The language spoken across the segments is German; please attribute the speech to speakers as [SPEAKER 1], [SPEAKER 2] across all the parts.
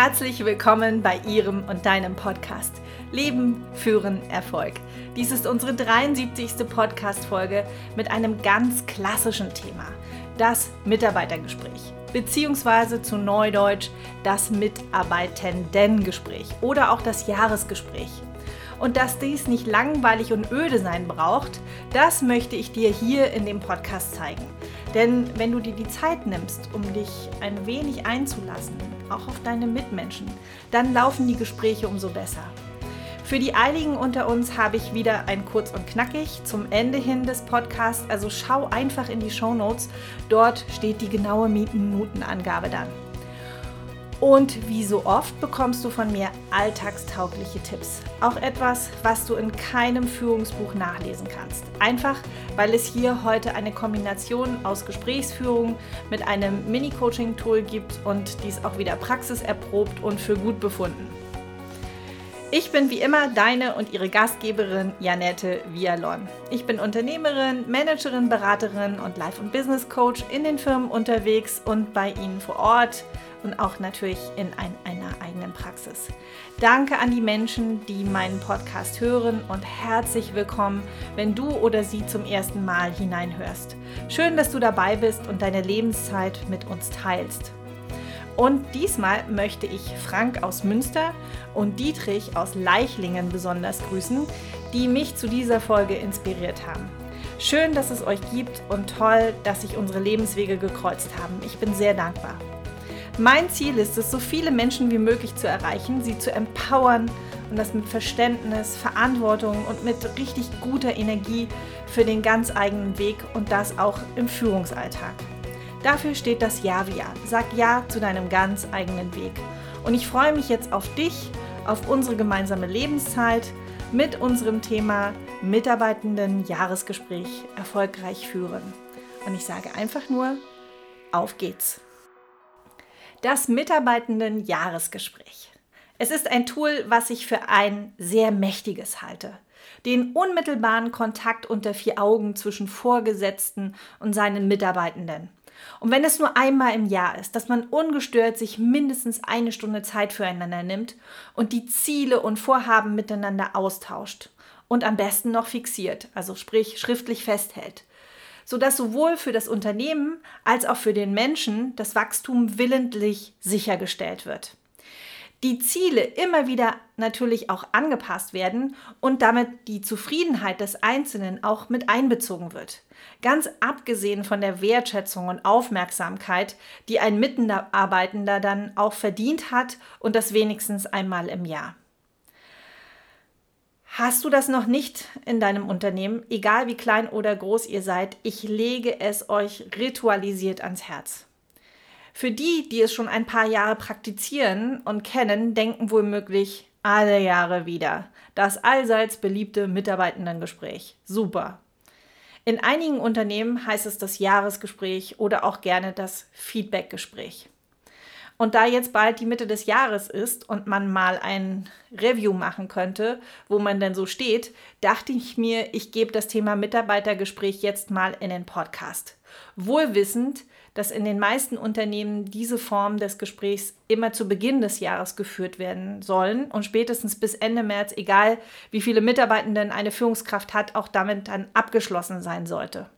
[SPEAKER 1] herzlich willkommen bei Ihrem und deinem Podcast Leben, Führen, Erfolg. Dies ist unsere 73. Podcast-Folge mit einem ganz klassischen Thema, das Mitarbeitergespräch, beziehungsweise zu Neudeutsch das Mitarbeitendengespräch oder auch das Jahresgespräch. Und dass dies nicht langweilig und öde sein braucht, das möchte ich dir hier in dem Podcast zeigen. Denn wenn du dir die Zeit nimmst, um dich ein wenig einzulassen, auch auf deine Mitmenschen, dann laufen die Gespräche umso besser. Für die Eiligen unter uns habe ich wieder ein kurz und knackig zum Ende hin des Podcasts. Also schau einfach in die Show Notes. Dort steht die genaue Minutenangabe dann. Und wie so oft bekommst du von mir alltagstaugliche Tipps. Auch etwas, was du in keinem Führungsbuch nachlesen kannst. Einfach, weil es hier heute eine Kombination aus Gesprächsführung mit einem Mini-Coaching-Tool gibt und dies auch wieder praxiserprobt und für gut befunden. Ich bin wie immer deine und ihre Gastgeberin Janette Vialon. Ich bin Unternehmerin, Managerin, Beraterin und Life- und Business Coach in den Firmen unterwegs und bei Ihnen vor Ort und auch natürlich in ein, einer eigenen Praxis. Danke an die Menschen, die meinen Podcast hören und herzlich willkommen, wenn du oder sie zum ersten Mal hineinhörst. Schön, dass du dabei bist und deine Lebenszeit mit uns teilst. Und diesmal möchte ich Frank aus Münster und Dietrich aus Leichlingen besonders grüßen, die mich zu dieser Folge inspiriert haben. Schön, dass es euch gibt und toll, dass sich unsere Lebenswege gekreuzt haben. Ich bin sehr dankbar. Mein Ziel ist es, so viele Menschen wie möglich zu erreichen, sie zu empowern und das mit Verständnis, Verantwortung und mit richtig guter Energie für den ganz eigenen Weg und das auch im Führungsalltag. Dafür steht das Ja wie Ja. Sag Ja zu deinem ganz eigenen Weg. Und ich freue mich jetzt auf dich, auf unsere gemeinsame Lebenszeit mit unserem Thema Mitarbeitenden Jahresgespräch erfolgreich führen. Und ich sage einfach nur, auf geht's. Das Mitarbeitenden Jahresgespräch. Es ist ein Tool, was ich für ein sehr mächtiges halte. Den unmittelbaren Kontakt unter vier Augen zwischen Vorgesetzten und seinen Mitarbeitenden. Und wenn es nur einmal im Jahr ist, dass man ungestört sich mindestens eine Stunde Zeit füreinander nimmt und die Ziele und Vorhaben miteinander austauscht und am besten noch fixiert, also sprich schriftlich festhält, sodass sowohl für das Unternehmen als auch für den Menschen das Wachstum willentlich sichergestellt wird die Ziele immer wieder natürlich auch angepasst werden und damit die Zufriedenheit des Einzelnen auch mit einbezogen wird. Ganz abgesehen von der Wertschätzung und Aufmerksamkeit, die ein Mitarbeitender dann auch verdient hat und das wenigstens einmal im Jahr. Hast du das noch nicht in deinem Unternehmen, egal wie klein oder groß ihr seid, ich lege es euch ritualisiert ans Herz. Für die, die es schon ein paar Jahre praktizieren und kennen, denken womöglich alle Jahre wieder. Das allseits beliebte Mitarbeitendengespräch. Super. In einigen Unternehmen heißt es das Jahresgespräch oder auch gerne das Feedbackgespräch. Und da jetzt bald die Mitte des Jahres ist und man mal ein Review machen könnte, wo man denn so steht, dachte ich mir, ich gebe das Thema Mitarbeitergespräch jetzt mal in den Podcast. Wohl wissend, dass in den meisten Unternehmen diese Form des Gesprächs immer zu Beginn des Jahres geführt werden sollen und spätestens bis Ende März, egal wie viele Mitarbeitenden eine Führungskraft hat, auch damit dann abgeschlossen sein sollte.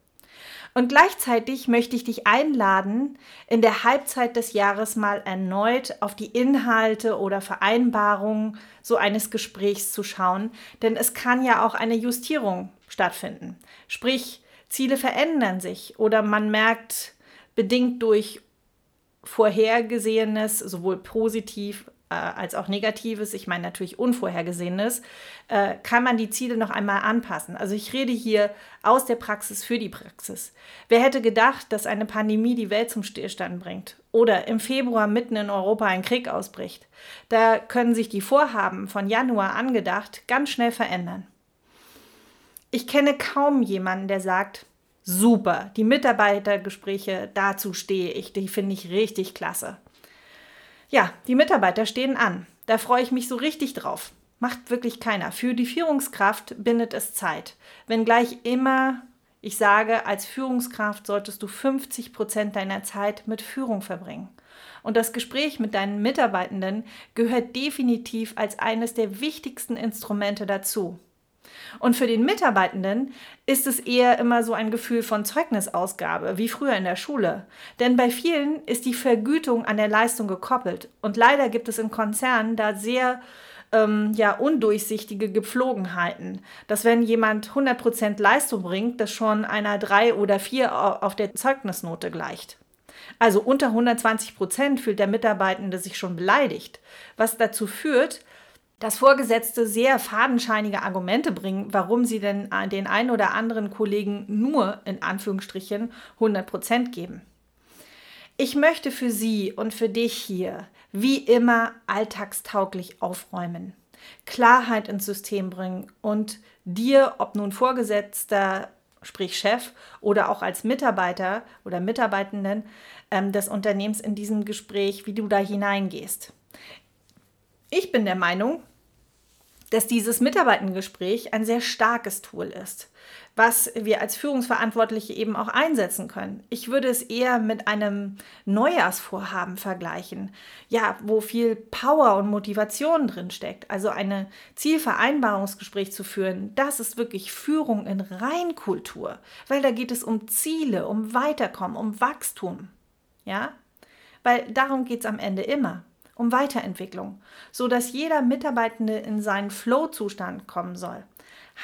[SPEAKER 1] Und gleichzeitig möchte ich dich einladen, in der Halbzeit des Jahres mal erneut auf die Inhalte oder Vereinbarungen so eines Gesprächs zu schauen, denn es kann ja auch eine Justierung stattfinden. Sprich, Ziele verändern sich oder man merkt, bedingt durch Vorhergesehenes, sowohl positiv äh, als auch Negatives, ich meine natürlich Unvorhergesehenes, äh, kann man die Ziele noch einmal anpassen. Also ich rede hier aus der Praxis für die Praxis. Wer hätte gedacht, dass eine Pandemie die Welt zum Stillstand bringt? Oder im Februar mitten in Europa ein Krieg ausbricht? Da können sich die Vorhaben von Januar angedacht ganz schnell verändern. Ich kenne kaum jemanden, der sagt, super. Die Mitarbeitergespräche, dazu stehe ich. Die finde ich richtig klasse. Ja, die Mitarbeiter stehen an. Da freue ich mich so richtig drauf. Macht wirklich keiner. Für die Führungskraft bindet es Zeit. Wenngleich immer Ich sage, als Führungskraft solltest du 50 Prozent deiner Zeit mit Führung verbringen. Und das Gespräch mit deinen Mitarbeitenden gehört definitiv als eines der wichtigsten Instrumente dazu. Und für den Mitarbeitenden ist es eher immer so ein Gefühl von Zeugnisausgabe, wie früher in der Schule. Denn bei vielen ist die Vergütung an der Leistung gekoppelt. Und leider gibt es in Konzernen da sehr ähm, ja, undurchsichtige Gepflogenheiten. Dass wenn jemand 100% Leistung bringt, das schon einer 3 oder 4 auf der Zeugnisnote gleicht. Also unter 120% fühlt der Mitarbeitende sich schon beleidigt, was dazu führt, dass Vorgesetzte sehr fadenscheinige Argumente bringen, warum sie denn den einen oder anderen Kollegen nur in Anführungsstrichen 100 Prozent geben. Ich möchte für Sie und für dich hier wie immer alltagstauglich aufräumen, Klarheit ins System bringen und dir, ob nun Vorgesetzter, sprich Chef oder auch als Mitarbeiter oder Mitarbeitenden ähm, des Unternehmens in diesem Gespräch, wie du da hineingehst. Ich bin der Meinung, dass dieses Mitarbeitengespräch ein sehr starkes Tool ist, was wir als Führungsverantwortliche eben auch einsetzen können. Ich würde es eher mit einem Neujahrsvorhaben vergleichen, ja, wo viel Power und Motivation drin steckt. Also ein Zielvereinbarungsgespräch zu führen, das ist wirklich Führung in Reinkultur, weil da geht es um Ziele, um Weiterkommen, um Wachstum. Ja? Weil darum geht es am Ende immer um Weiterentwicklung, so dass jeder Mitarbeitende in seinen Flow-Zustand kommen soll.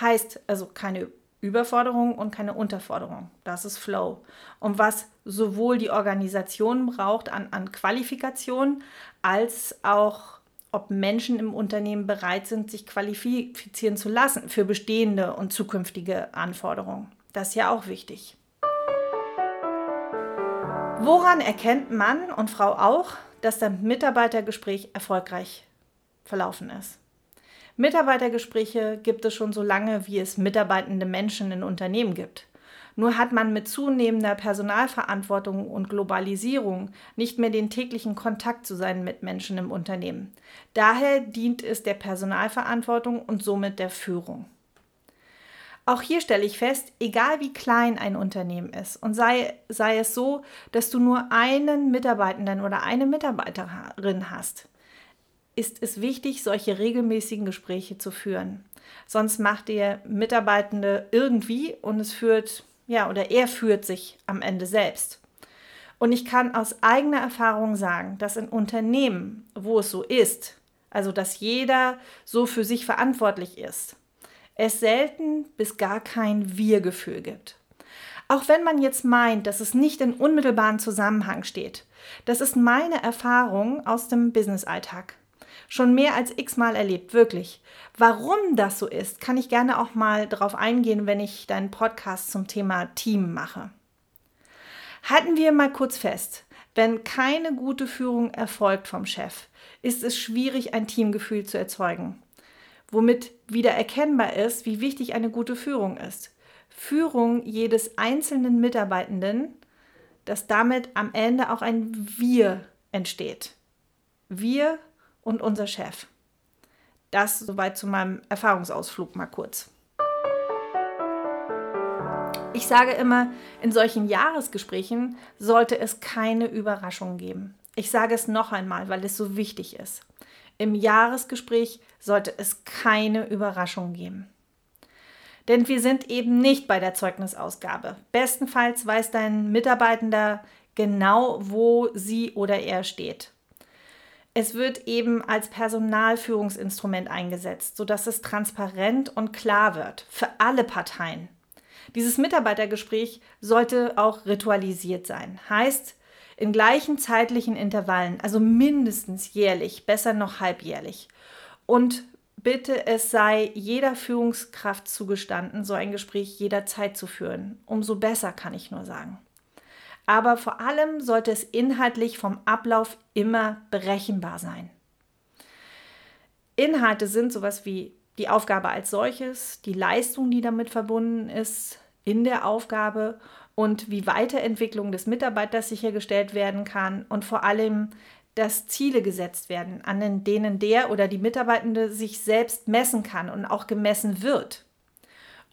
[SPEAKER 1] Heißt also keine Überforderung und keine Unterforderung. Das ist Flow. Und was sowohl die Organisation braucht an, an Qualifikation, als auch ob Menschen im Unternehmen bereit sind, sich qualifizieren zu lassen für bestehende und zukünftige Anforderungen. Das ist ja auch wichtig. Woran erkennt Mann und Frau auch, dass das Mitarbeitergespräch erfolgreich verlaufen ist. Mitarbeitergespräche gibt es schon so lange, wie es mitarbeitende Menschen in Unternehmen gibt. Nur hat man mit zunehmender Personalverantwortung und Globalisierung nicht mehr den täglichen Kontakt zu seinen Mitmenschen im Unternehmen. Daher dient es der Personalverantwortung und somit der Führung. Auch hier stelle ich fest, egal wie klein ein Unternehmen ist und sei, sei es so, dass du nur einen Mitarbeitenden oder eine Mitarbeiterin hast, ist es wichtig, solche regelmäßigen Gespräche zu führen. Sonst macht der Mitarbeitende irgendwie und es führt, ja, oder er führt sich am Ende selbst. Und ich kann aus eigener Erfahrung sagen, dass in Unternehmen, wo es so ist, also dass jeder so für sich verantwortlich ist, es selten bis gar kein Wir-Gefühl gibt. Auch wenn man jetzt meint, dass es nicht in unmittelbaren Zusammenhang steht. Das ist meine Erfahrung aus dem Business-Alltag. Schon mehr als x-mal erlebt, wirklich. Warum das so ist, kann ich gerne auch mal darauf eingehen, wenn ich deinen Podcast zum Thema Team mache. Halten wir mal kurz fest. Wenn keine gute Führung erfolgt vom Chef, ist es schwierig, ein Teamgefühl zu erzeugen womit wieder erkennbar ist, wie wichtig eine gute Führung ist. Führung jedes einzelnen Mitarbeitenden, dass damit am Ende auch ein Wir entsteht. Wir und unser Chef. Das soweit zu meinem Erfahrungsausflug mal kurz. Ich sage immer, in solchen Jahresgesprächen sollte es keine Überraschungen geben. Ich sage es noch einmal, weil es so wichtig ist. Im Jahresgespräch sollte es keine Überraschung geben. Denn wir sind eben nicht bei der Zeugnisausgabe. Bestenfalls weiß dein Mitarbeitender genau, wo sie oder er steht. Es wird eben als Personalführungsinstrument eingesetzt, sodass es transparent und klar wird für alle Parteien. Dieses Mitarbeitergespräch sollte auch ritualisiert sein. Heißt, in gleichen zeitlichen Intervallen, also mindestens jährlich, besser noch halbjährlich. Und bitte, es sei jeder Führungskraft zugestanden, so ein Gespräch jederzeit zu führen. Umso besser kann ich nur sagen. Aber vor allem sollte es inhaltlich vom Ablauf immer berechenbar sein. Inhalte sind sowas wie die Aufgabe als solches, die Leistung, die damit verbunden ist in der Aufgabe und wie Weiterentwicklung des Mitarbeiters sichergestellt werden kann und vor allem, dass Ziele gesetzt werden, an denen der oder die Mitarbeitende sich selbst messen kann und auch gemessen wird.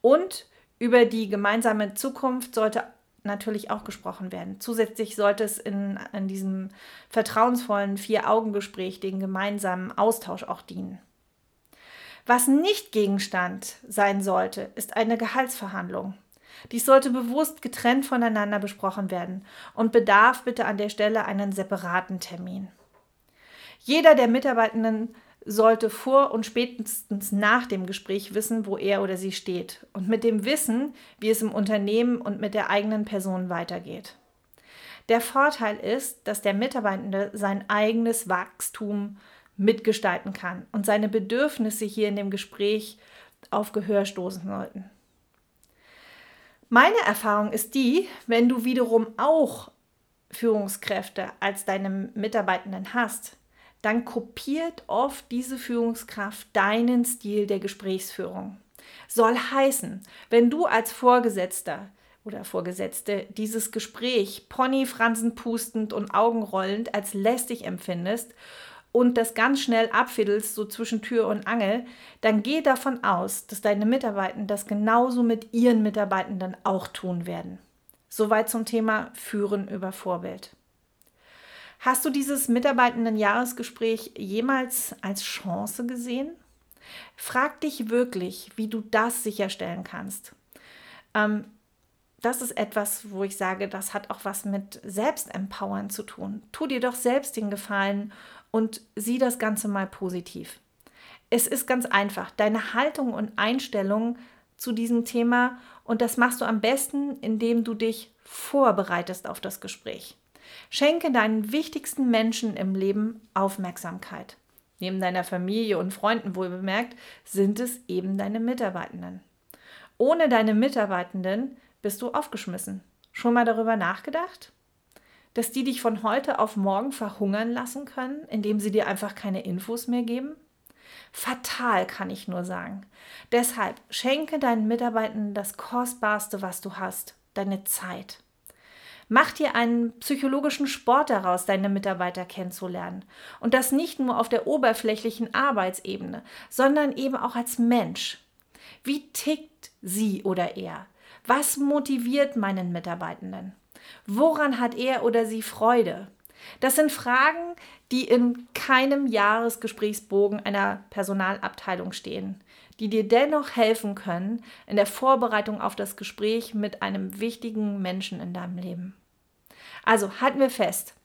[SPEAKER 1] Und Über die gemeinsame Zukunft sollte natürlich auch gesprochen werden. Zusätzlich sollte es in, in diesem vertrauensvollen Vier-Augen-Gespräch den gemeinsamen Austausch auch dienen. Was nicht Gegenstand sein sollte, ist eine Gehaltsverhandlung. Dies sollte bewusst getrennt voneinander besprochen werden und bedarf bitte an der Stelle einen separaten Termin. Jeder der Mitarbeitenden sollte vor und spätestens nach dem Gespräch wissen, wo er oder sie steht und mit dem Wissen, wie es im Unternehmen und mit der eigenen Person weitergeht. Der Vorteil ist, dass der Mitarbeitende sein eigenes Wachstum mitgestalten kann und seine Bedürfnisse hier in dem Gespräch auf Gehör stoßen sollten. Meine Erfahrung ist die, wenn du wiederum auch Führungskräfte als deine Mitarbeitenden hast, dann kopiert oft diese Führungskraft deinen Stil der Gesprächsführung. Soll heißen, wenn du als Vorgesetzter oder Vorgesetzte dieses Gespräch ponyfransen pustend und augenrollend als lästig empfindest und das ganz schnell abfiddelst, so zwischen Tür und Angel, dann geh davon aus, dass deine Mitarbeitenden das genauso mit ihren Mitarbeitenden auch tun werden. Soweit zum Thema Führen über Vorbild. Hast du dieses Mitarbeitenden-Jahresgespräch jemals als Chance gesehen? Frag dich wirklich, wie du das sicherstellen kannst. Ähm, das ist etwas, wo ich sage, das hat auch was mit Selbstempowern zu tun. Tu dir doch selbst den Gefallen und sieh das Ganze mal positiv. Es ist ganz einfach, deine Haltung und Einstellung zu diesem Thema und das machst du am besten, indem du dich vorbereitest auf das Gespräch. Schenke deinen wichtigsten Menschen im Leben Aufmerksamkeit. Neben deiner Familie und Freunden wohlbemerkt, sind es eben deine Mitarbeitenden. Ohne deine Mitarbeitenden bist du aufgeschmissen. Schon mal darüber nachgedacht? Dass die dich von heute auf morgen verhungern lassen können, indem sie dir einfach keine Infos mehr geben? Fatal, kann ich nur sagen. Deshalb schenke deinen Mitarbeitenden das Kostbarste, was du hast, deine Zeit. Mach dir einen psychologischen Sport daraus, deine Mitarbeiter kennenzulernen. Und das nicht nur auf der oberflächlichen Arbeitsebene, sondern eben auch als Mensch. Wie tickt sie oder er? Was motiviert meinen Mitarbeitenden? Woran hat er oder sie Freude? Das sind Fragen, die in keinem Jahresgesprächsbogen einer Personalabteilung stehen, die dir dennoch helfen können in der Vorbereitung auf das Gespräch mit einem wichtigen Menschen in deinem Leben. Also halten wir fest.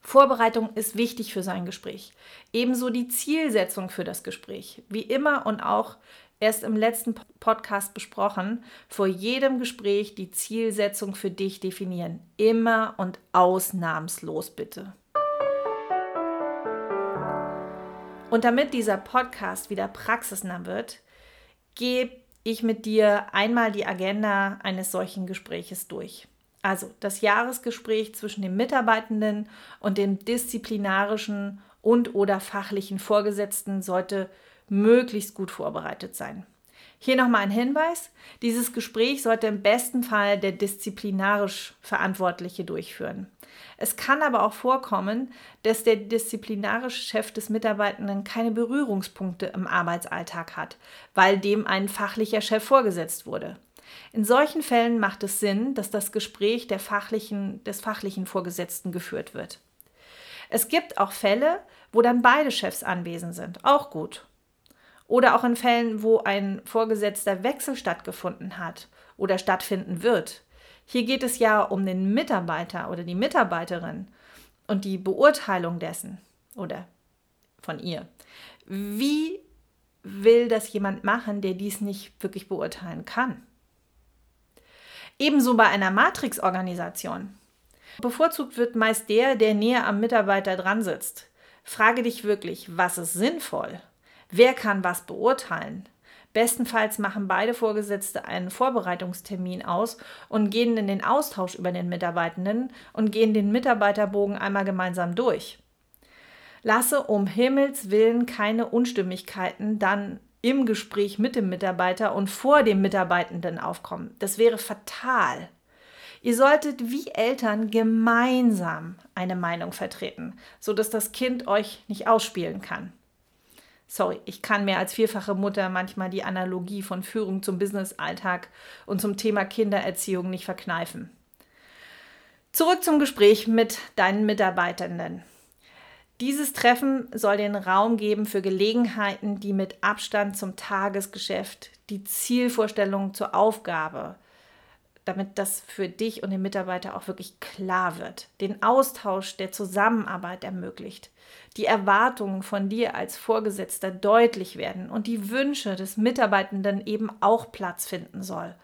[SPEAKER 1] Vorbereitung ist wichtig für sein Gespräch. Ebenso die Zielsetzung für das Gespräch. Wie immer und auch erst im letzten Podcast besprochen, vor jedem Gespräch die Zielsetzung für dich definieren. Immer und ausnahmslos bitte. Und damit dieser Podcast wieder praxisnah wird, gebe ich mit dir einmal die Agenda eines solchen Gespräches durch. Also das Jahresgespräch zwischen dem Mitarbeitenden und dem disziplinarischen und oder fachlichen Vorgesetzten sollte möglichst gut vorbereitet sein. Hier nochmal ein Hinweis. Dieses Gespräch sollte im besten Fall der disziplinarisch Verantwortliche durchführen. Es kann aber auch vorkommen, dass der disziplinarische Chef des Mitarbeitenden keine Berührungspunkte im Arbeitsalltag hat, weil dem ein fachlicher Chef vorgesetzt wurde. In solchen Fällen macht es Sinn, dass das Gespräch fachlichen, des fachlichen Vorgesetzten geführt wird. Es gibt auch Fälle, wo dann beide Chefs anwesend sind. Auch gut. Oder auch in Fällen, wo ein vorgesetzter Wechsel stattgefunden hat oder stattfinden wird. Hier geht es ja um den Mitarbeiter oder die Mitarbeiterin und die Beurteilung dessen oder von ihr. Wie will das jemand machen, der dies nicht wirklich beurteilen kann? Ebenso bei einer Matrix-Organisation. Bevorzugt wird meist der, der näher am Mitarbeiter dran sitzt. Frage dich wirklich, was ist sinnvoll? Wer kann was beurteilen? Bestenfalls machen beide Vorgesetzte einen Vorbereitungstermin aus und gehen in den Austausch über den Mitarbeitenden und gehen den Mitarbeiterbogen einmal gemeinsam durch. Lasse um Himmels willen keine Unstimmigkeiten dann im Gespräch mit dem Mitarbeiter und vor dem Mitarbeitenden aufkommen. Das wäre fatal. Ihr solltet wie Eltern gemeinsam eine Meinung vertreten, sodass das Kind euch nicht ausspielen kann. Sorry, ich kann mir als vierfache Mutter manchmal die Analogie von Führung zum Businessalltag und zum Thema Kindererziehung nicht verkneifen. Zurück zum Gespräch mit deinen Mitarbeitenden. Dieses Treffen soll den Raum geben für Gelegenheiten, die mit Abstand zum Tagesgeschäft, die Zielvorstellung zur Aufgabe, damit das für dich und den Mitarbeiter auch wirklich klar wird, den Austausch der Zusammenarbeit ermöglicht, die Erwartungen von dir als Vorgesetzter deutlich werden und die Wünsche des Mitarbeitenden eben auch Platz finden soll.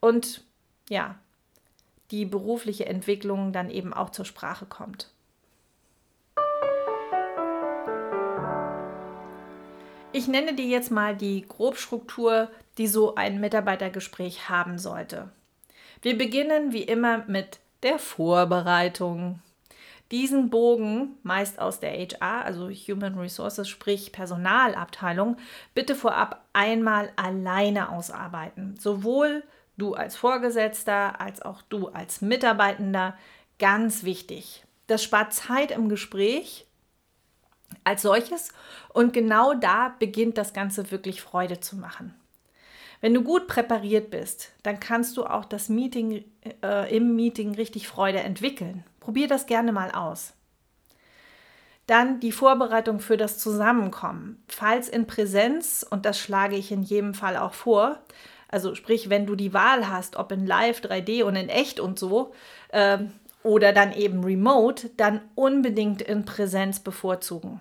[SPEAKER 1] Und ja, die berufliche Entwicklung dann eben auch zur Sprache kommt. Ich nenne dir jetzt mal die Grobstruktur, die so ein Mitarbeitergespräch haben sollte. Wir beginnen wie immer mit der Vorbereitung. Diesen Bogen, meist aus der HR, also Human Resources, sprich Personalabteilung, bitte vorab einmal alleine ausarbeiten. Sowohl du als Vorgesetzter als auch du als Mitarbeitender. Ganz wichtig. Das spart Zeit im Gespräch als solches und genau da beginnt das Ganze wirklich Freude zu machen. Wenn du gut präpariert bist, dann kannst du auch das Meeting äh, im Meeting richtig Freude entwickeln. Probier das gerne mal aus. Dann die Vorbereitung für das Zusammenkommen. Falls in Präsenz, und das schlage ich in jedem Fall auch vor, also sprich, wenn du die Wahl hast, ob in Live, 3D und in echt und so, äh, oder dann eben remote, dann unbedingt in Präsenz bevorzugen.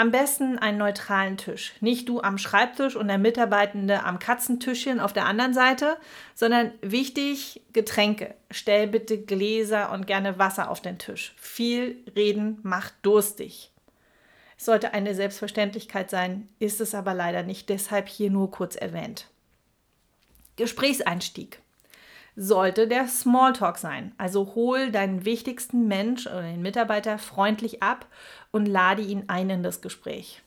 [SPEAKER 1] Am besten einen neutralen Tisch. Nicht du am Schreibtisch und der Mitarbeitende am Katzentischchen auf der anderen Seite, sondern wichtig Getränke. Stell bitte Gläser und gerne Wasser auf den Tisch. Viel Reden macht durstig. Es sollte eine Selbstverständlichkeit sein, ist es aber leider nicht, deshalb hier nur kurz erwähnt. Gesprächseinstieg sollte der Smalltalk sein. Also hol deinen wichtigsten Mensch oder den Mitarbeiter freundlich ab und lade ihn ein in das Gespräch.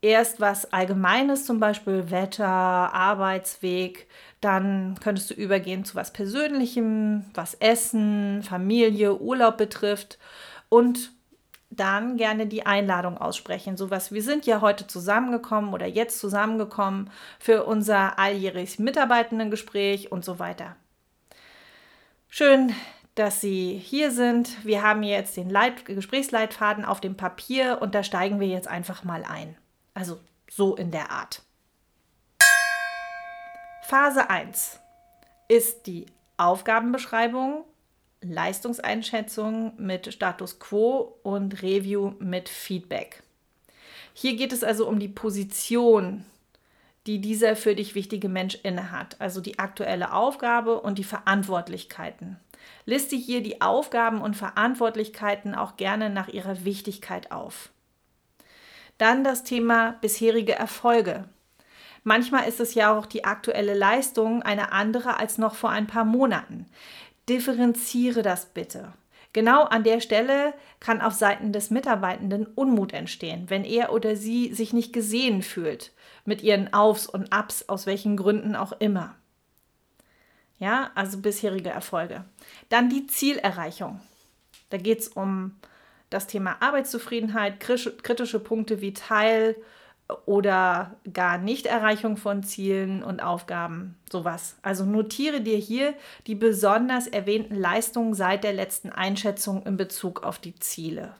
[SPEAKER 1] Erst was Allgemeines, zum Beispiel Wetter, Arbeitsweg, dann könntest du übergehen zu was Persönlichem, was Essen, Familie, Urlaub betrifft und dann gerne die Einladung aussprechen. Sowas, wir sind ja heute zusammengekommen oder jetzt zusammengekommen für unser alljähriges Mitarbeitendengespräch und so weiter. Schön, dass Sie hier sind. Wir haben jetzt den Leit Gesprächsleitfaden auf dem Papier und da steigen wir jetzt einfach mal ein. Also so in der Art. Phase 1 ist die Aufgabenbeschreibung, Leistungseinschätzung mit Status quo und Review mit Feedback. Hier geht es also um die Position die dieser für dich wichtige Mensch innehat, also die aktuelle Aufgabe und die Verantwortlichkeiten. Liste hier die Aufgaben und Verantwortlichkeiten auch gerne nach ihrer Wichtigkeit auf. Dann das Thema bisherige Erfolge. Manchmal ist es ja auch die aktuelle Leistung eine andere als noch vor ein paar Monaten. Differenziere das bitte. Genau an der Stelle kann auf Seiten des Mitarbeitenden Unmut entstehen, wenn er oder sie sich nicht gesehen fühlt mit ihren Aufs und Abs, aus welchen Gründen auch immer. Ja, also bisherige Erfolge. Dann die Zielerreichung. Da geht es um das Thema Arbeitszufriedenheit, kritische Punkte wie Teil oder gar Nichterreichung von Zielen und Aufgaben, sowas. Also notiere dir hier die besonders erwähnten Leistungen seit der letzten Einschätzung in Bezug auf die Ziele.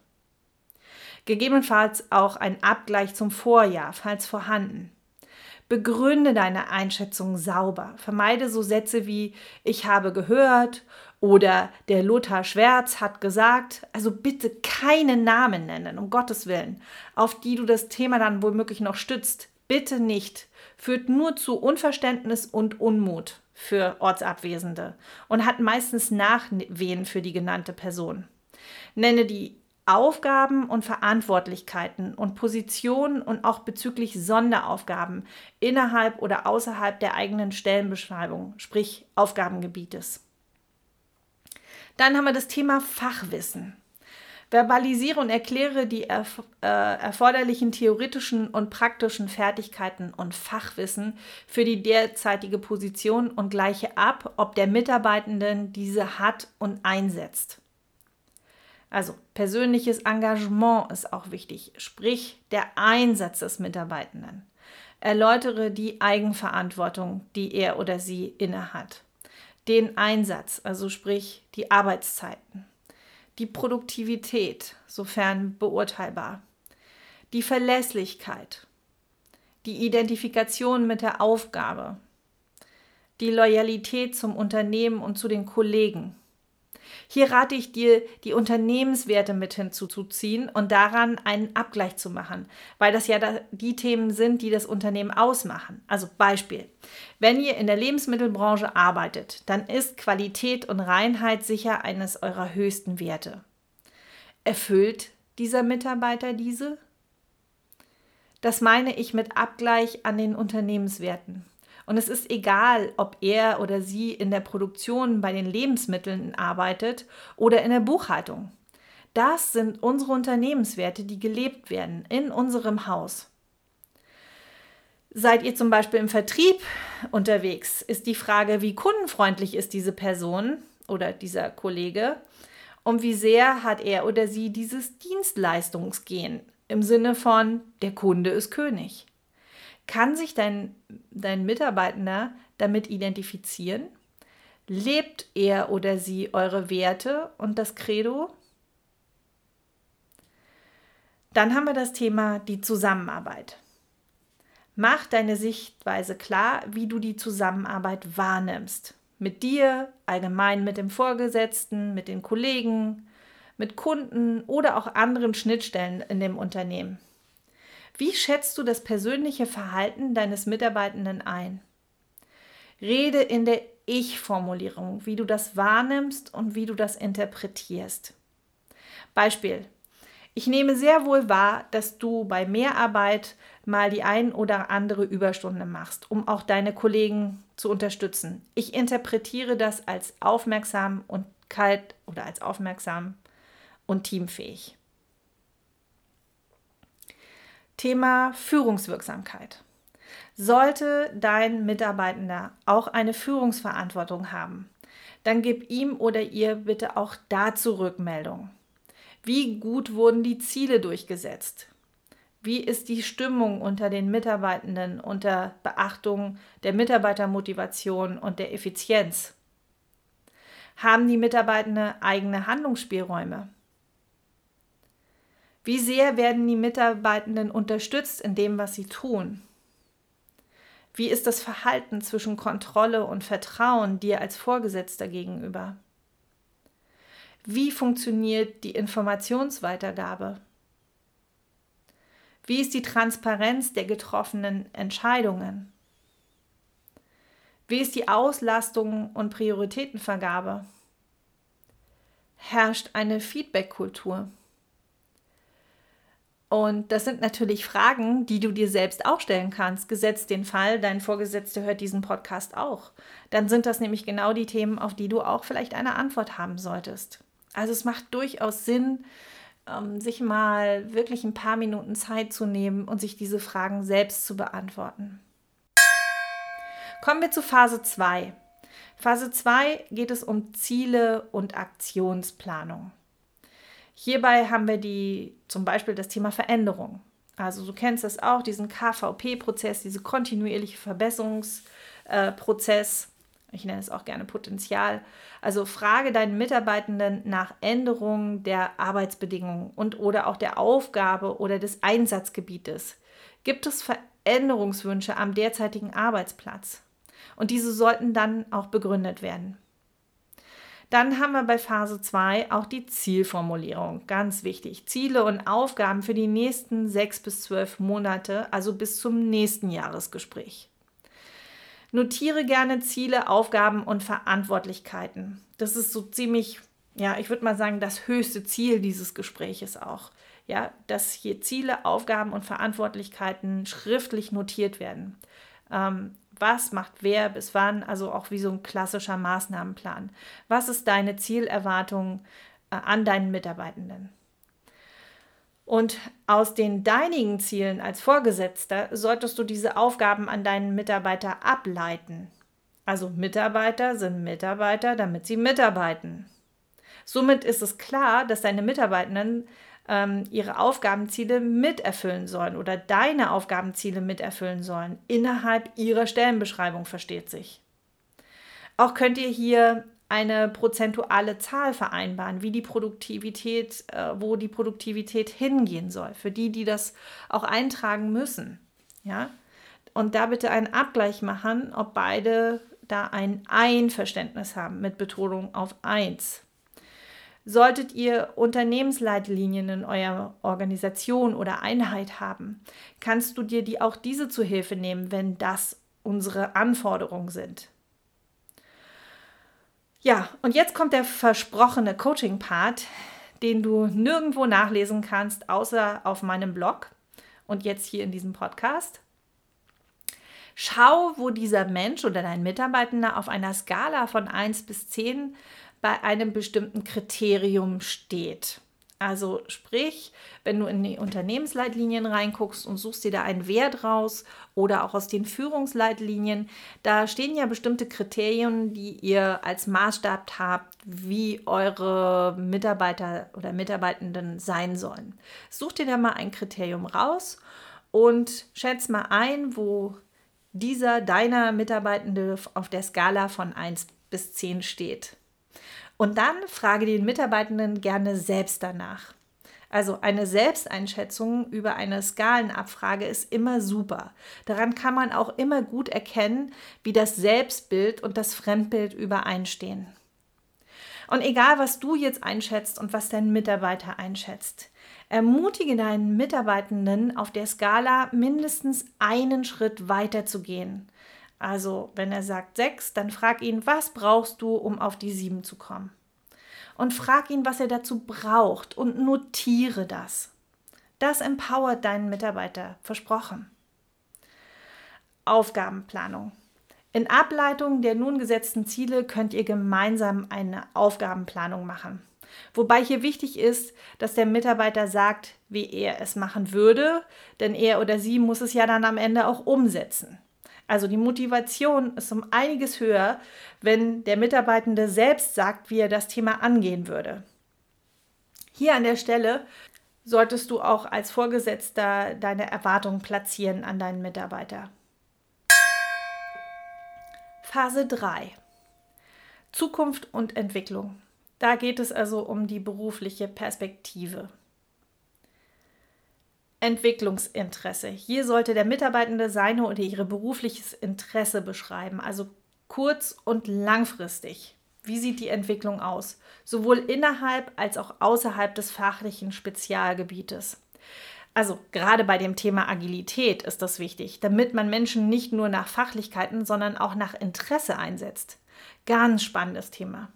[SPEAKER 1] Gegebenenfalls auch ein Abgleich zum Vorjahr, falls vorhanden. Begründe deine Einschätzung sauber. Vermeide so Sätze wie ich habe gehört oder der Lothar Schwärz hat gesagt. Also bitte keine Namen nennen, um Gottes Willen, auf die du das Thema dann womöglich noch stützt. Bitte nicht. Führt nur zu Unverständnis und Unmut für Ortsabwesende und hat meistens Nachwehen für die genannte Person. Nenne die Aufgaben und Verantwortlichkeiten und Positionen und auch bezüglich Sonderaufgaben innerhalb oder außerhalb der eigenen Stellenbeschreibung, sprich Aufgabengebietes. Dann haben wir das Thema Fachwissen. Verbalisiere und erkläre die erf äh, erforderlichen theoretischen und praktischen Fertigkeiten und Fachwissen für die derzeitige Position und gleiche ab, ob der Mitarbeitenden diese hat und einsetzt. Also persönliches Engagement ist auch wichtig, sprich der Einsatz des Mitarbeitenden. Erläutere die Eigenverantwortung, die er oder sie innehat. Den Einsatz, also sprich die Arbeitszeiten. Die Produktivität, sofern beurteilbar. Die Verlässlichkeit. Die Identifikation mit der Aufgabe. Die Loyalität zum Unternehmen und zu den Kollegen hier rate ich dir, die Unternehmenswerte mit hinzuzuziehen und daran einen Abgleich zu machen, weil das ja die Themen sind, die das Unternehmen ausmachen. Also Beispiel, wenn ihr in der Lebensmittelbranche arbeitet, dann ist Qualität und Reinheit sicher eines eurer höchsten Werte. Erfüllt dieser Mitarbeiter diese? Das meine ich mit Abgleich an den Unternehmenswerten. Und es ist egal, ob er oder sie in der Produktion bei den Lebensmitteln arbeitet oder in der Buchhaltung. Das sind unsere Unternehmenswerte, die gelebt werden in unserem Haus. Seid ihr zum Beispiel im Vertrieb unterwegs, ist die Frage, wie kundenfreundlich ist diese Person oder dieser Kollege und wie sehr hat er oder sie dieses Dienstleistungsgehen im Sinne von der Kunde ist König. Kann sich dein, dein Mitarbeitender damit identifizieren? Lebt er oder sie eure Werte und das Credo? Dann haben wir das Thema die Zusammenarbeit. Mach deine Sichtweise klar, wie du die Zusammenarbeit wahrnimmst. Mit dir, allgemein mit dem Vorgesetzten, mit den Kollegen, mit Kunden oder auch anderen Schnittstellen in dem Unternehmen. Wie schätzt du das persönliche Verhalten deines Mitarbeitenden ein? Rede in der Ich-Formulierung, wie du das wahrnimmst und wie du das interpretierst. Beispiel. Ich nehme sehr wohl wahr, dass du bei Mehrarbeit mal die ein oder andere Überstunde machst, um auch deine Kollegen zu unterstützen. Ich interpretiere das als aufmerksam und kalt oder als aufmerksam und teamfähig. Thema Führungswirksamkeit. Sollte dein Mitarbeitender auch eine Führungsverantwortung haben, dann gib ihm oder ihr bitte auch dazu Rückmeldung. Wie gut wurden die Ziele durchgesetzt? Wie ist die Stimmung unter den Mitarbeitenden unter Beachtung der Mitarbeitermotivation und der Effizienz? Haben die Mitarbeitenden eigene Handlungsspielräume? Wie sehr werden die Mitarbeitenden unterstützt in dem, was sie tun? Wie ist das Verhalten zwischen Kontrolle und Vertrauen dir als Vorgesetzter gegenüber? Wie funktioniert die Informationsweitergabe? Wie ist die Transparenz der getroffenen Entscheidungen? Wie ist die Auslastung und Prioritätenvergabe? Herrscht eine Feedback-Kultur? Und das sind natürlich Fragen, die du dir selbst auch stellen kannst, gesetzt den Fall, dein Vorgesetzter hört diesen Podcast auch. Dann sind das nämlich genau die Themen, auf die du auch vielleicht eine Antwort haben solltest. Also es macht durchaus Sinn, ähm, sich mal wirklich ein paar Minuten Zeit zu nehmen und sich diese Fragen selbst zu beantworten. Kommen wir zu Phase 2. Phase 2 geht es um Ziele und Aktionsplanung. Hierbei haben wir die, zum Beispiel das Thema Veränderung. Also du kennst das auch, diesen KVP-Prozess, diese kontinuierliche Verbesserungsprozess. ich nenne es auch gerne Potenzial. Also frage deinen Mitarbeitenden nach Änderungen der Arbeitsbedingungen und oder auch der Aufgabe oder des Einsatzgebietes. Gibt es Veränderungswünsche am derzeitigen Arbeitsplatz? Und diese sollten dann auch begründet werden. Dann haben wir bei Phase 2 auch die Zielformulierung. Ganz wichtig. Ziele und Aufgaben für die nächsten sechs bis zwölf Monate, also bis zum nächsten Jahresgespräch. Notiere gerne Ziele, Aufgaben und Verantwortlichkeiten. Das ist so ziemlich, ja, ich würde mal sagen, das höchste Ziel dieses Gespräches auch. Ja, dass hier Ziele, Aufgaben und Verantwortlichkeiten schriftlich notiert werden. Ähm, was macht wer bis wann, also auch wie so ein klassischer Maßnahmenplan. Was ist deine Zielerwartung äh, an deinen Mitarbeitenden? Und aus den deinigen Zielen als Vorgesetzter solltest du diese Aufgaben an deinen Mitarbeiter ableiten. Also Mitarbeiter sind Mitarbeiter, damit sie mitarbeiten. Somit ist es klar, dass deine Mitarbeitenden ähm, ihre Aufgabenziele miterfüllen sollen oder deine Aufgabenziele miterfüllen sollen. Innerhalb ihrer Stellenbeschreibung versteht sich. Auch könnt ihr hier eine prozentuale Zahl vereinbaren, wie die Produktivität, äh, wo die Produktivität hingehen soll, für die, die das auch eintragen müssen. Ja? Und da bitte einen Abgleich machen, ob beide da ein Einverständnis haben mit Betonung auf eins. Solltet ihr Unternehmensleitlinien in eurer Organisation oder Einheit haben, kannst du dir die auch diese zu Hilfe nehmen, wenn das unsere Anforderungen sind. Ja, und jetzt kommt der versprochene Coaching-Part, den du nirgendwo nachlesen kannst, außer auf meinem Blog und jetzt hier in diesem Podcast. Schau, wo dieser Mensch oder dein Mitarbeitender auf einer Skala von 1 bis 10 bei einem bestimmten Kriterium steht. Also sprich, wenn du in die Unternehmensleitlinien reinguckst und suchst dir da einen Wert raus oder auch aus den Führungsleitlinien, da stehen ja bestimmte Kriterien, die ihr als Maßstab habt, wie eure Mitarbeiter oder Mitarbeitenden sein sollen. Such dir da mal ein Kriterium raus und schätz mal ein, wo dieser deiner Mitarbeitende auf der Skala von 1 bis 10 steht. Und dann frage den Mitarbeitenden gerne selbst danach. Also eine Selbsteinschätzung über eine Skalenabfrage ist immer super. Daran kann man auch immer gut erkennen, wie das Selbstbild und das Fremdbild übereinstehen. Und egal, was du jetzt einschätzt und was dein Mitarbeiter einschätzt, ermutige deinen Mitarbeitenden auf der Skala mindestens einen Schritt weiter zu gehen also wenn er sagt sechs, dann frag ihn, was brauchst du, um auf die sieben zu kommen? Und frag ihn, was er dazu braucht und notiere das. Das empowert deinen Mitarbeiter, versprochen. Aufgabenplanung. In Ableitung der nun gesetzten Ziele könnt ihr gemeinsam eine Aufgabenplanung machen. Wobei hier wichtig ist, dass der Mitarbeiter sagt, wie er es machen würde, denn er oder sie muss es ja dann am Ende auch umsetzen. Also die Motivation ist um einiges höher, wenn der Mitarbeitende selbst sagt, wie er das Thema angehen würde. Hier an der Stelle solltest du auch als Vorgesetzter deine Erwartungen platzieren an deinen Mitarbeiter. Phase 3. Zukunft und Entwicklung. Da geht es also um die berufliche Perspektive. Entwicklungsinteresse. Hier sollte der Mitarbeitende seine oder ihre berufliches Interesse beschreiben, also kurz- und langfristig. Wie sieht die Entwicklung aus? Sowohl innerhalb als auch außerhalb des fachlichen Spezialgebietes. Also gerade bei dem Thema Agilität ist das wichtig, damit man Menschen nicht nur nach Fachlichkeiten, sondern auch nach Interesse einsetzt. Ganz spannendes Thema.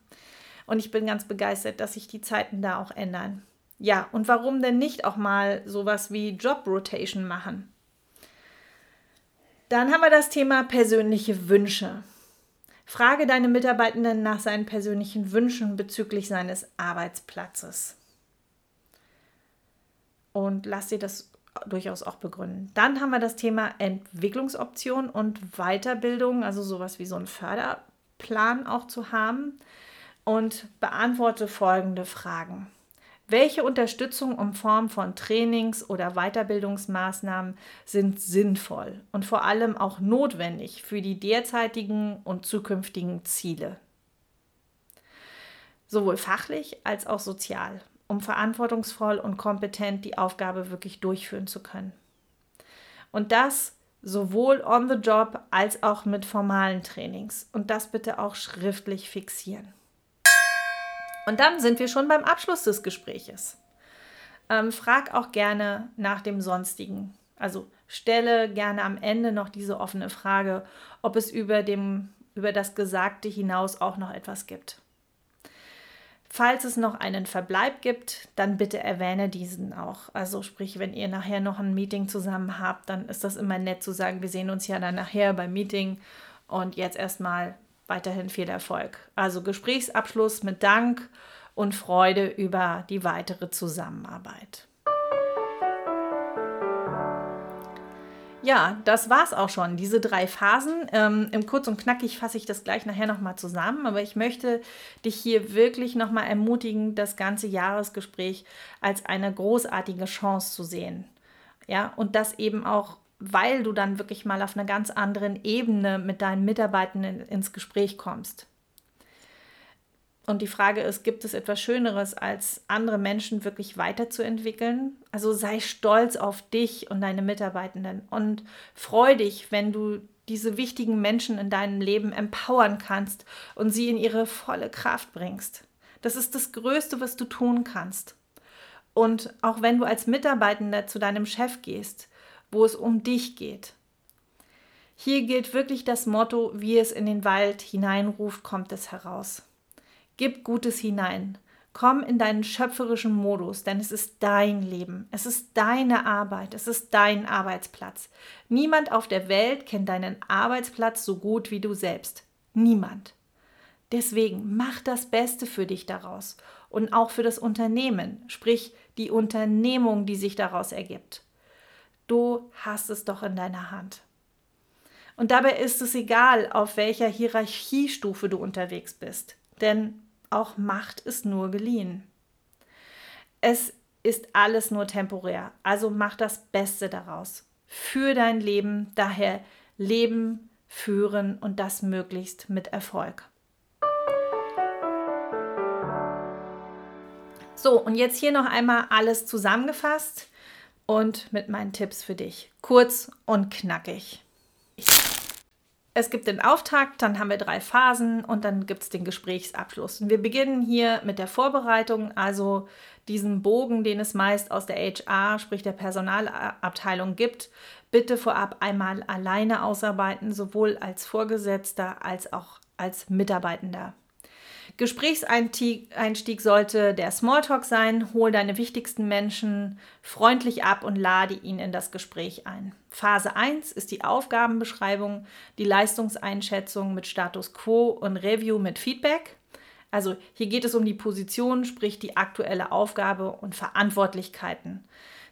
[SPEAKER 1] Und ich bin ganz begeistert, dass sich die Zeiten da auch ändern. Ja, und warum denn nicht auch mal sowas wie Job Rotation machen? Dann haben wir das Thema persönliche Wünsche. Frage deine Mitarbeitenden nach seinen persönlichen Wünschen bezüglich seines Arbeitsplatzes. Und lass dir das durchaus auch begründen. Dann haben wir das Thema Entwicklungsoption und Weiterbildung, also sowas wie so einen Förderplan auch zu haben. Und beantworte folgende Fragen. Welche Unterstützung in Form von Trainings oder Weiterbildungsmaßnahmen sind sinnvoll und vor allem auch notwendig für die derzeitigen und zukünftigen Ziele? Sowohl fachlich als auch sozial, um verantwortungsvoll und kompetent die Aufgabe wirklich durchführen zu können. Und das sowohl on the job als auch mit formalen Trainings. Und das bitte auch schriftlich fixieren. Und dann sind wir schon beim Abschluss des Gespräches. Ähm, frag auch gerne nach dem Sonstigen. Also stelle gerne am Ende noch diese offene Frage, ob es über, dem, über das Gesagte hinaus auch noch etwas gibt. Falls es noch einen Verbleib gibt, dann bitte erwähne diesen auch. Also sprich, wenn ihr nachher noch ein Meeting zusammen habt, dann ist das immer nett zu sagen, wir sehen uns ja dann nachher beim Meeting und jetzt erstmal weiterhin viel Erfolg. Also Gesprächsabschluss mit Dank und Freude über die weitere Zusammenarbeit. Ja, das war's auch schon. Diese drei Phasen. Ähm, Im Kurz und Knackig fasse ich das gleich nachher nochmal zusammen. Aber ich möchte dich hier wirklich nochmal ermutigen, das ganze Jahresgespräch als eine großartige Chance zu sehen. Ja, und das eben auch, weil du dann wirklich mal auf einer ganz anderen Ebene mit deinen Mitarbeitenden ins Gespräch kommst. Und die Frage ist, gibt es etwas Schöneres, als andere Menschen wirklich weiterzuentwickeln? Also sei stolz auf dich und deine Mitarbeitenden und freu dich, wenn du diese wichtigen Menschen in deinem Leben empowern kannst und sie in ihre volle Kraft bringst. Das ist das Größte, was du tun kannst. Und auch wenn du als Mitarbeitender zu deinem Chef gehst, wo es um dich geht. Hier gilt wirklich das Motto, wie es in den Wald hineinruft, kommt es heraus. Gib Gutes hinein. Komm in deinen schöpferischen Modus, denn es ist dein Leben, es ist deine Arbeit, es ist dein Arbeitsplatz. Niemand auf der Welt kennt deinen Arbeitsplatz so gut wie du selbst. Niemand. Deswegen mach das Beste für dich daraus und auch für das Unternehmen, sprich die Unternehmung, die sich daraus ergibt. Du hast es doch in deiner Hand. Und dabei ist es egal, auf welcher Hierarchiestufe du unterwegs bist, denn auch Macht ist nur geliehen. Es ist alles nur temporär, also mach das Beste daraus. Für dein Leben, daher Leben führen und das möglichst mit Erfolg. So, und jetzt hier noch einmal alles zusammengefasst und mit meinen Tipps für dich. Kurz und knackig. Es gibt den Auftakt, dann haben wir drei Phasen und dann gibt es den Gesprächsabschluss. Und wir beginnen hier mit der Vorbereitung, also diesen Bogen, den es meist aus der HR, sprich der Personalabteilung gibt, bitte vorab einmal alleine ausarbeiten, sowohl als Vorgesetzter als auch als Mitarbeitender. Gesprächseinstieg sollte der Smalltalk sein. Hol deine wichtigsten Menschen freundlich ab und lade ihn in das Gespräch ein. Phase 1 ist die Aufgabenbeschreibung, die Leistungseinschätzung mit Status Quo und Review mit Feedback. Also hier geht es um die Position, sprich die aktuelle Aufgabe und Verantwortlichkeiten.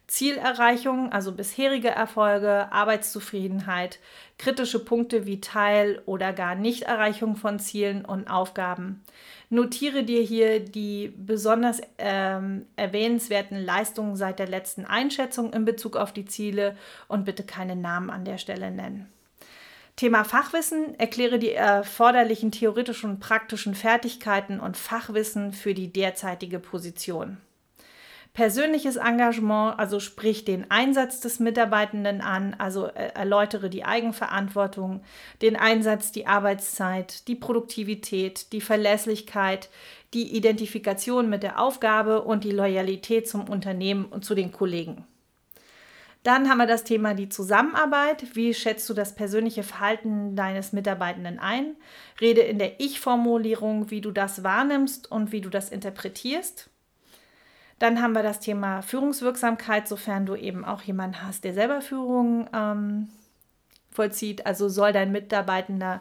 [SPEAKER 1] Zielerreichung, also bisherige Erfolge, Arbeitszufriedenheit, kritische Punkte wie Teil- oder gar Nichterreichung von Zielen und Aufgaben. Notiere dir hier die besonders ähm, erwähnenswerten Leistungen seit der letzten Einschätzung in Bezug auf die Ziele und bitte keine Namen an der Stelle nennen. Thema Fachwissen. Erkläre die erforderlichen theoretischen und praktischen Fertigkeiten und Fachwissen für die derzeitige Position. Persönliches Engagement, also sprich den Einsatz des Mitarbeitenden an, also äh, erläutere die Eigenverantwortung, den Einsatz, die Arbeitszeit, die Produktivität, die Verlässlichkeit, die Identifikation mit der Aufgabe und die Loyalität zum Unternehmen und zu den Kollegen. Dann haben wir das Thema die Zusammenarbeit. Wie schätzt du das persönliche Verhalten deines Mitarbeitenden ein? Rede in der Ich-Formulierung, wie du das wahrnimmst und wie du das interpretierst. Dann haben wir das Thema Führungswirksamkeit, sofern du eben auch jemanden hast, der selber Führung ähm, vollzieht. Also soll dein Mitarbeitender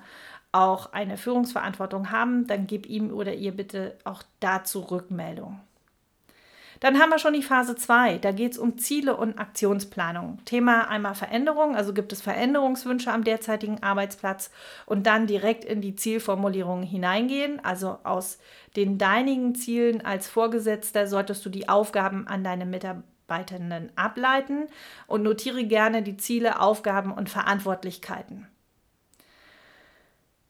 [SPEAKER 1] auch eine Führungsverantwortung haben, dann gib ihm oder ihr bitte auch dazu Rückmeldung. Dann haben wir schon die Phase 2. Da geht es um Ziele und Aktionsplanung. Thema einmal Veränderung, also gibt es Veränderungswünsche am derzeitigen Arbeitsplatz und dann direkt in die Zielformulierung hineingehen. Also aus den deinigen Zielen als Vorgesetzter solltest du die Aufgaben an deine Mitarbeitenden ableiten und notiere gerne die Ziele, Aufgaben und Verantwortlichkeiten.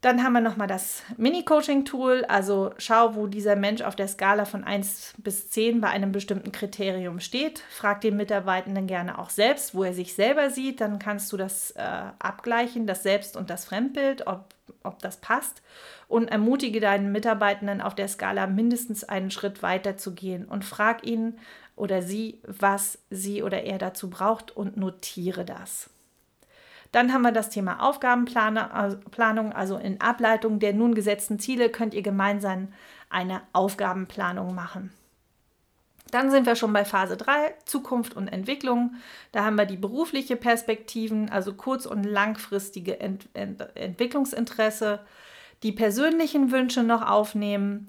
[SPEAKER 1] Dann haben wir nochmal das Mini-Coaching-Tool. Also schau, wo dieser Mensch auf der Skala von 1 bis 10 bei einem bestimmten Kriterium steht. Frag den Mitarbeitenden gerne auch selbst, wo er sich selber sieht. Dann kannst du das äh, abgleichen, das Selbst- und das Fremdbild, ob, ob das passt. Und ermutige deinen Mitarbeitenden auf der Skala mindestens einen Schritt weiter zu gehen und frag ihn oder sie, was sie oder er dazu braucht und notiere das. Dann haben wir das Thema Aufgabenplanung, also in Ableitung der nun gesetzten Ziele könnt ihr gemeinsam eine Aufgabenplanung machen. Dann sind wir schon bei Phase 3, Zukunft und Entwicklung. Da haben wir die berufliche Perspektiven, also kurz- und langfristige Ent Ent Entwicklungsinteresse, die persönlichen Wünsche noch aufnehmen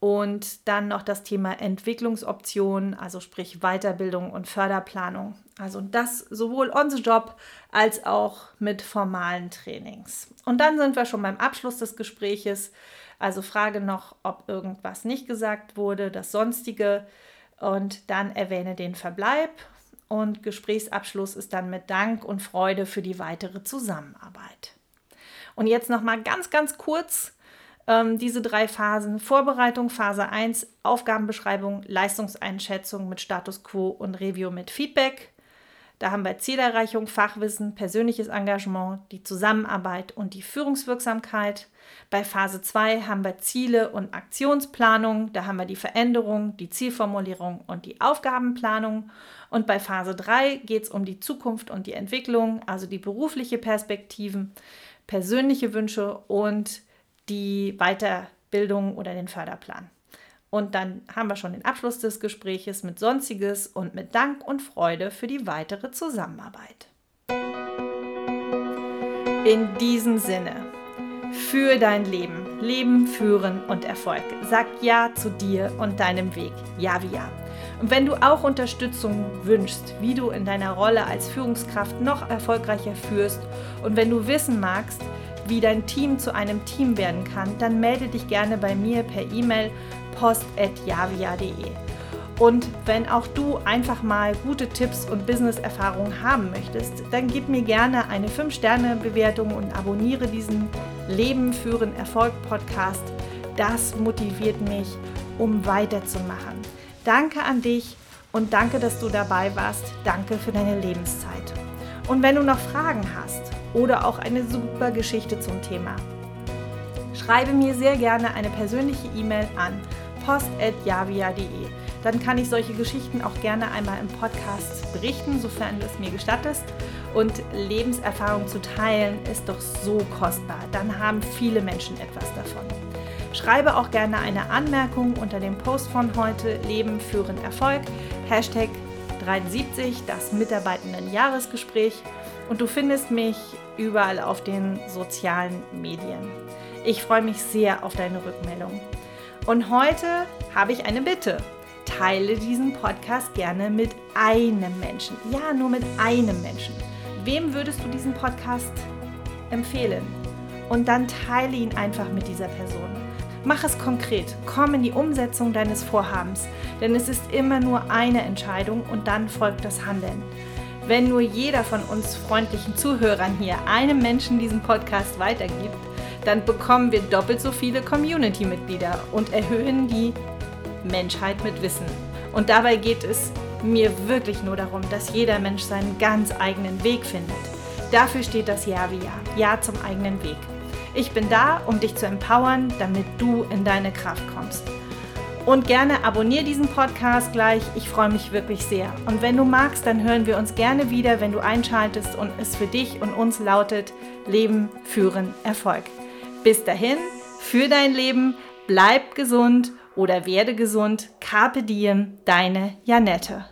[SPEAKER 1] Und dann noch das Thema Entwicklungsoptionen, also sprich Weiterbildung und Förderplanung. Also das sowohl on the job als auch mit formalen Trainings. Und dann sind wir schon beim Abschluss des Gespräches. Also frage noch, ob irgendwas nicht gesagt wurde, das Sonstige. Und dann erwähne den Verbleib. Und Gesprächsabschluss ist dann mit Dank und Freude für die weitere Zusammenarbeit. Und jetzt noch mal ganz, ganz kurz ähm, diese drei Phasen. Vorbereitung, Phase 1, Aufgabenbeschreibung, Leistungseinschätzung mit Status Quo und Review mit Feedback. Da haben wir Zielerreichung, Fachwissen, persönliches Engagement, die Zusammenarbeit und die Führungswirksamkeit. Bei Phase 2 haben wir Ziele und Aktionsplanung. Da haben wir die Veränderung, die Zielformulierung und die Aufgabenplanung. Und bei Phase 3 geht es um die Zukunft und die Entwicklung, also die berufliche Perspektiven, persönliche Wünsche und die Weiterbildung oder den Förderplan. Und dann haben wir schon den Abschluss des Gespräches mit Sonstiges und mit Dank und Freude für die weitere Zusammenarbeit. In diesem Sinne, für dein Leben, Leben führen und Erfolg. Sag Ja zu dir und deinem Weg. Ja wie Ja. Und wenn du auch Unterstützung wünschst, wie du in deiner Rolle als Führungskraft noch erfolgreicher führst und wenn du wissen magst, wie dein Team zu einem Team werden kann, dann melde dich gerne bei mir per E-Mail post.javia.de. Und wenn auch du einfach mal gute Tipps und Business-Erfahrungen haben möchtest, dann gib mir gerne eine 5-Sterne-Bewertung und abonniere diesen Leben führen Erfolg Podcast. Das motiviert mich, um weiterzumachen. Danke an dich und danke, dass du dabei warst. Danke für deine Lebenszeit. Und wenn du noch Fragen hast oder auch eine super Geschichte zum Thema, schreibe mir sehr gerne eine persönliche E-Mail an post.javia.de. Dann kann ich solche Geschichten auch gerne einmal im Podcast berichten, sofern du es mir gestattest. Und Lebenserfahrung zu teilen ist doch so kostbar. Dann haben viele Menschen etwas davon. Schreibe auch gerne eine Anmerkung unter dem Post von heute Leben führen Erfolg. Hashtag 73, das Mitarbeitenden-Jahresgespräch. Und du findest mich überall auf den sozialen Medien. Ich freue mich sehr auf deine Rückmeldung. Und heute habe ich eine Bitte. Teile diesen Podcast gerne mit einem Menschen. Ja, nur mit einem Menschen. Wem würdest du diesen Podcast empfehlen? Und dann teile ihn einfach mit dieser Person. Mach es konkret. Komm in die Umsetzung deines Vorhabens. Denn es ist immer nur eine Entscheidung und dann folgt das Handeln. Wenn nur jeder von uns freundlichen Zuhörern hier einem Menschen diesen Podcast weitergibt, dann bekommen wir doppelt so viele Community-Mitglieder und erhöhen die Menschheit mit Wissen. Und dabei geht es mir wirklich nur darum, dass jeder Mensch seinen ganz eigenen Weg findet. Dafür steht das Ja wie Ja, Ja zum eigenen Weg. Ich bin da, um dich zu empowern, damit du in deine Kraft kommst. Und gerne abonniere diesen Podcast gleich. Ich freue mich wirklich sehr. Und wenn du magst, dann hören wir uns gerne wieder, wenn du einschaltest und es für dich und uns lautet Leben, Führen, Erfolg. Bis dahin, für dein Leben, bleib gesund oder werde gesund. Carpe diem, deine Janette.